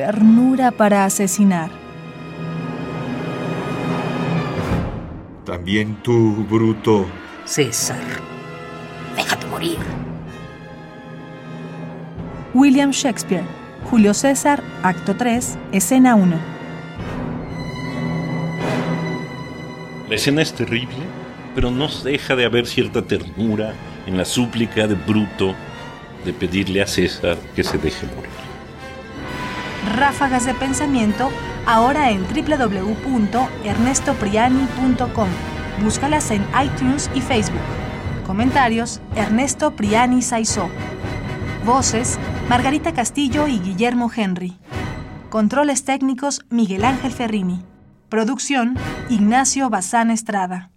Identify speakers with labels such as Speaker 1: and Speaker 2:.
Speaker 1: Ternura para asesinar.
Speaker 2: También tú, bruto.
Speaker 3: César, déjate morir.
Speaker 1: William Shakespeare, Julio César, Acto 3, Escena 1.
Speaker 4: La escena es terrible, pero no deja de haber cierta ternura en la súplica de Bruto de pedirle a César que se deje morir.
Speaker 1: Ráfagas de Pensamiento, ahora en www.ernestopriani.com. Búscalas en iTunes y Facebook. Comentarios: Ernesto Priani Saizó. Voces: Margarita Castillo y Guillermo Henry. Controles técnicos: Miguel Ángel Ferrini. Producción: Ignacio Bazán Estrada.